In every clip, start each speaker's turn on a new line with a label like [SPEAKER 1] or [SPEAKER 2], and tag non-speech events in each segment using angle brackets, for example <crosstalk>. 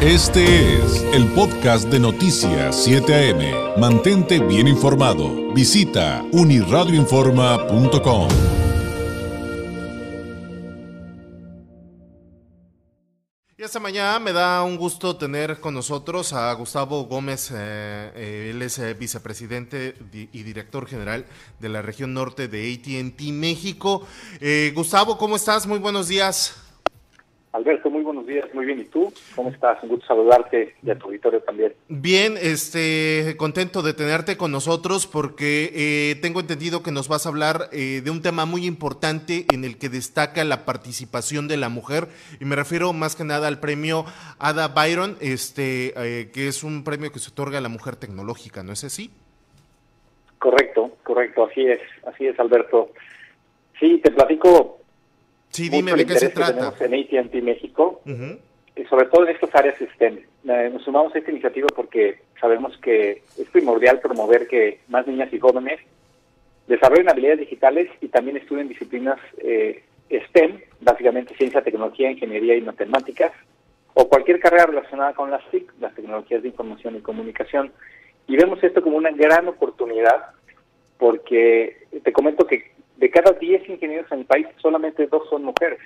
[SPEAKER 1] Este es el podcast de Noticias 7 AM. Mantente bien informado. Visita uniradioinforma.com.
[SPEAKER 2] Y esta mañana me da un gusto tener con nosotros a Gustavo Gómez, eh, eh, él es eh, vicepresidente y director general de la región norte de ATT México. Gustavo, ¿cómo estás? Muy buenos días.
[SPEAKER 3] Alberto, muy buenos días, muy bien. ¿Y tú? ¿Cómo estás? Un gusto saludarte y a tu auditorio también.
[SPEAKER 2] Bien, este, contento de tenerte con nosotros porque eh, tengo entendido que nos vas a hablar eh, de un tema muy importante en el que destaca la participación de la mujer y me refiero más que nada al premio Ada Byron, este, eh, que es un premio que se otorga a la mujer tecnológica, ¿no es así?
[SPEAKER 3] Correcto, correcto, así es, así es, Alberto. Sí, te platico
[SPEAKER 2] Sí, dime de qué se trata.
[SPEAKER 3] En AT&T México, y sobre todo en estas áreas STEM. Eh, nos sumamos a esta iniciativa porque sabemos que es primordial promover que más niñas y jóvenes desarrollen habilidades digitales y también estudien disciplinas eh, STEM, básicamente ciencia, tecnología, ingeniería y matemáticas, o cualquier carrera relacionada con las TIC, las tecnologías de información y comunicación. Y vemos esto como una gran oportunidad porque te comento que de cada 10 ingenieros en el país, solamente dos son mujeres.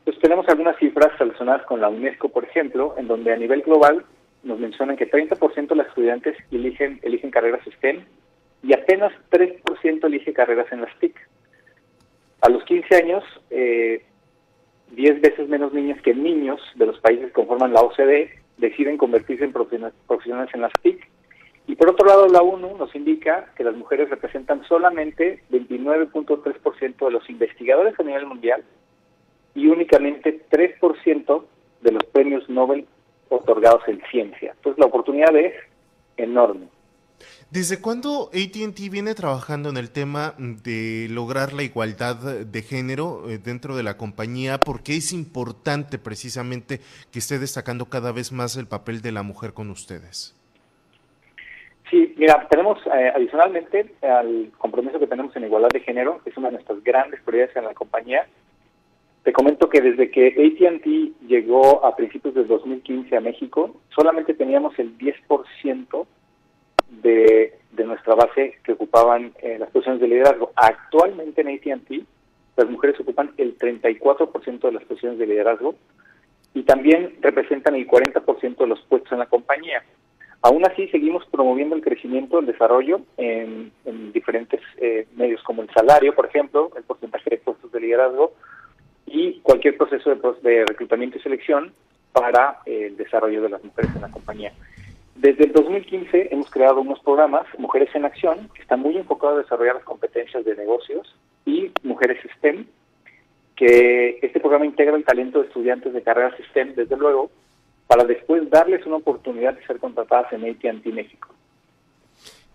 [SPEAKER 3] Entonces tenemos algunas cifras relacionadas con la UNESCO, por ejemplo, en donde a nivel global nos mencionan que 30% de las estudiantes eligen, eligen carreras STEM y apenas 3% elige carreras en las TIC. A los 15 años, eh, 10 veces menos niñas que niños de los países que conforman la OCDE deciden convertirse en profesionales en las TIC y por otro lado, la ONU nos indica que las mujeres representan solamente 29.3% de los investigadores a nivel mundial y únicamente 3% de los premios Nobel otorgados en ciencia. Entonces la oportunidad es enorme.
[SPEAKER 2] ¿Desde cuándo ATT viene trabajando en el tema de lograr la igualdad de género eh, dentro de la compañía? Porque es importante precisamente que esté destacando cada vez más el papel de la mujer con ustedes?
[SPEAKER 3] Sí, mira, tenemos eh, adicionalmente al compromiso que tenemos en igualdad de género, que es una de nuestras grandes prioridades en la compañía. Te comento que desde que ATT llegó a principios del 2015 a México, solamente teníamos el 10% de, de nuestra base que ocupaban eh, las posiciones de liderazgo. Actualmente en ATT las mujeres ocupan el 34% de las posiciones de liderazgo y también representan el 40% de los puestos en la compañía. Aún así, seguimos promoviendo el crecimiento, el desarrollo en, diferentes eh, medios, como el salario, por ejemplo, el porcentaje de puestos de liderazgo y cualquier proceso de, reclutamiento y selección para eh, el desarrollo de las mujeres en la compañía. Desde el 2015 hemos creado unos programas, Mujeres en Acción, que están muy enfocados a desarrollar las competencias de negocios, y Mujeres STEM, que este programa integra el talento de estudiantes de carreras STEM, desde luego, para después darles una oportunidad de ser contratadas en AT&T México.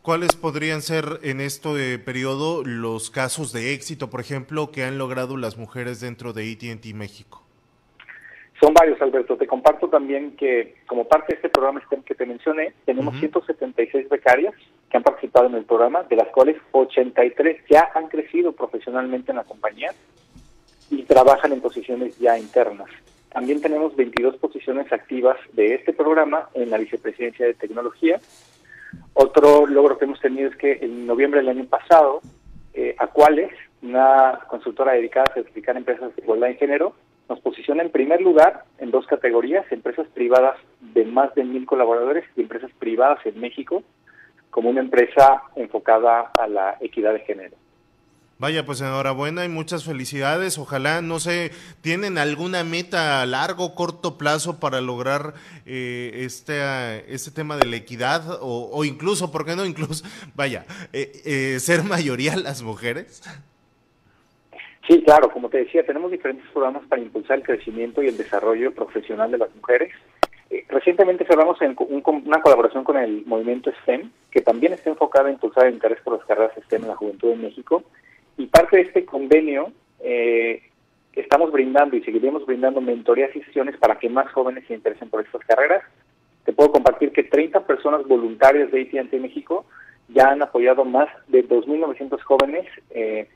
[SPEAKER 2] ¿Cuáles podrían ser en este periodo los casos de éxito, por ejemplo, que han logrado las mujeres dentro de AT&T México?
[SPEAKER 3] Son varios, Alberto. Te comparto también que como parte de este programa STEM que te mencioné, tenemos 176 becarias que han participado en el programa, de las cuales 83 ya han crecido profesionalmente en la compañía y trabajan en posiciones ya internas. También tenemos 22 posiciones activas de este programa en la vicepresidencia de tecnología. Otro logro que hemos tenido es que en noviembre del año pasado, eh, una consultora dedicada a certificar empresas de igualdad de género, nos posiciona en primer lugar en dos categorías, empresas privadas de más de mil colaboradores y empresas privadas en México, como una empresa enfocada a la equidad de género.
[SPEAKER 2] Vaya, pues enhorabuena y muchas felicidades. Ojalá, no sé, ¿tienen alguna meta a largo, corto plazo para lograr eh, este, este tema de la equidad? O, incluso, ¿por qué no? Incluso, <laughs> vaya, eh, eh, ser mayoría <laughs> las mujeres.
[SPEAKER 3] Sí, claro, como te decía, tenemos diferentes programas para impulsar el crecimiento y el desarrollo profesional de las mujeres. recientemente cerramos en una colaboración con el movimiento STEM, que también está enfocada a impulsar el interés por las carreras STEM en la juventud en México y parte de este convenio eh, estamos brindando y seguiremos brindando mentorías y sesiones para que más jóvenes se interesen por estas carreras. Te puedo compartir que 30 personas voluntarias de AT&T México ya han apoyado más de 2.900 jóvenes eh,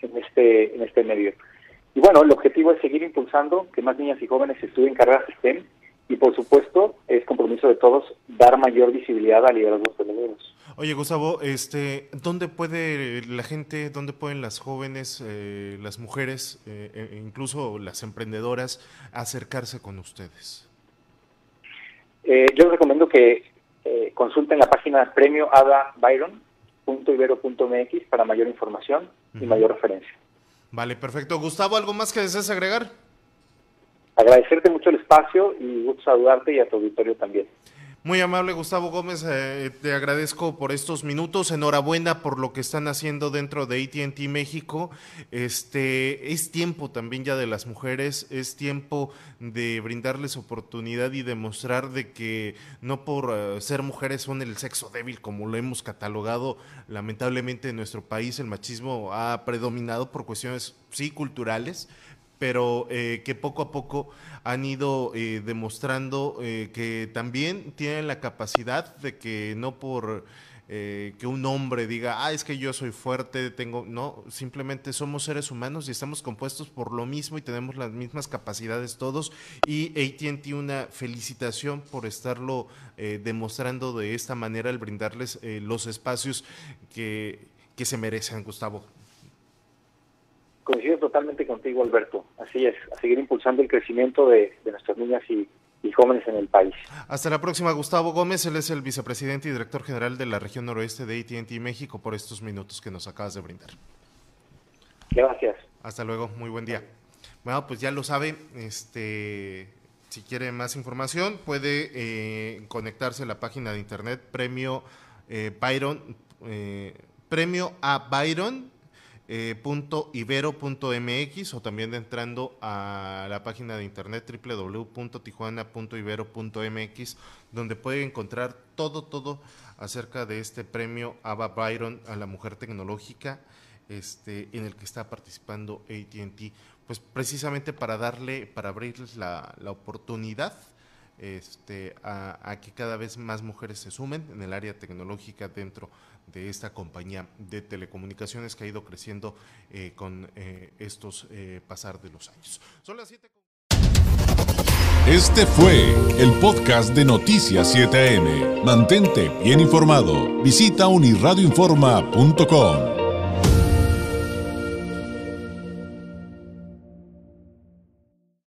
[SPEAKER 3] en este en este medio. Y bueno, el objetivo es seguir impulsando que más niñas y jóvenes estudien carreras STEM y por supuesto es compromiso de todos dar mayor visibilidad a liderazgos femeninos.
[SPEAKER 2] Oye, Gustavo, este, ¿dónde puede la gente, dónde pueden las jóvenes, eh, las mujeres, eh, e incluso las emprendedoras, acercarse con ustedes?
[SPEAKER 3] Eh, yo les recomiendo que consulten la página premio Ada Byron.ibero.mx para mayor información y mayor referencia.
[SPEAKER 2] Vale, perfecto. Gustavo, ¿algo más que desees agregar?
[SPEAKER 3] Agradecerte mucho el espacio y gusto saludarte y a tu auditorio también.
[SPEAKER 2] Muy amable Gustavo Gómez, eh, te agradezco por estos minutos, enhorabuena por lo que están haciendo dentro de AT&T México. Este es tiempo también ya de las mujeres, es tiempo de brindarles oportunidad y demostrar de que no por eh, ser mujeres son el sexo débil como lo hemos catalogado lamentablemente en nuestro país el machismo ha predominado por cuestiones sí culturales, pero eh, que poco a poco han ido eh, demostrando eh, que también tienen la capacidad de que no por que un hombre diga, ah, es que yo soy fuerte, tengo, no, simplemente somos seres humanos y estamos compuestos por lo mismo y tenemos las mismas capacidades todos y ATT una felicitación por estarlo demostrando de esta manera al brindarles los espacios que, que se merecen, Gustavo.
[SPEAKER 3] Coincido totalmente contigo, Alberto. Así es, a seguir impulsando el crecimiento de, nuestras niñas y, jóvenes en el país.
[SPEAKER 2] Hasta la próxima, Gustavo Gómez. Él es el vicepresidente y director general de la región noroeste de ATT México por estos minutos que nos acabas de brindar.
[SPEAKER 3] Gracias.
[SPEAKER 2] Hasta luego, muy buen día. Bueno, pues ya lo sabe, este, si quiere más información puede eh, conectarse a la página de internet premio eh, Byron, eh, premio a Byron eh, .ibero.mx o también entrando a la página de internet www.tijuana.ibero.mx donde puede encontrar todo, todo acerca de este premio Ava Byron a la mujer tecnológica este, en el que está participando ATT, pues precisamente para darle, para abrirles la, la oportunidad este, a, que cada vez más mujeres se sumen en el área tecnológica dentro de esta compañía de telecomunicaciones que ha ido creciendo eh, con eh, estos eh, pasar de los años. Son las
[SPEAKER 1] Este fue el podcast de Noticias 7am. Mantente bien informado. Visita unirradioinforma.com.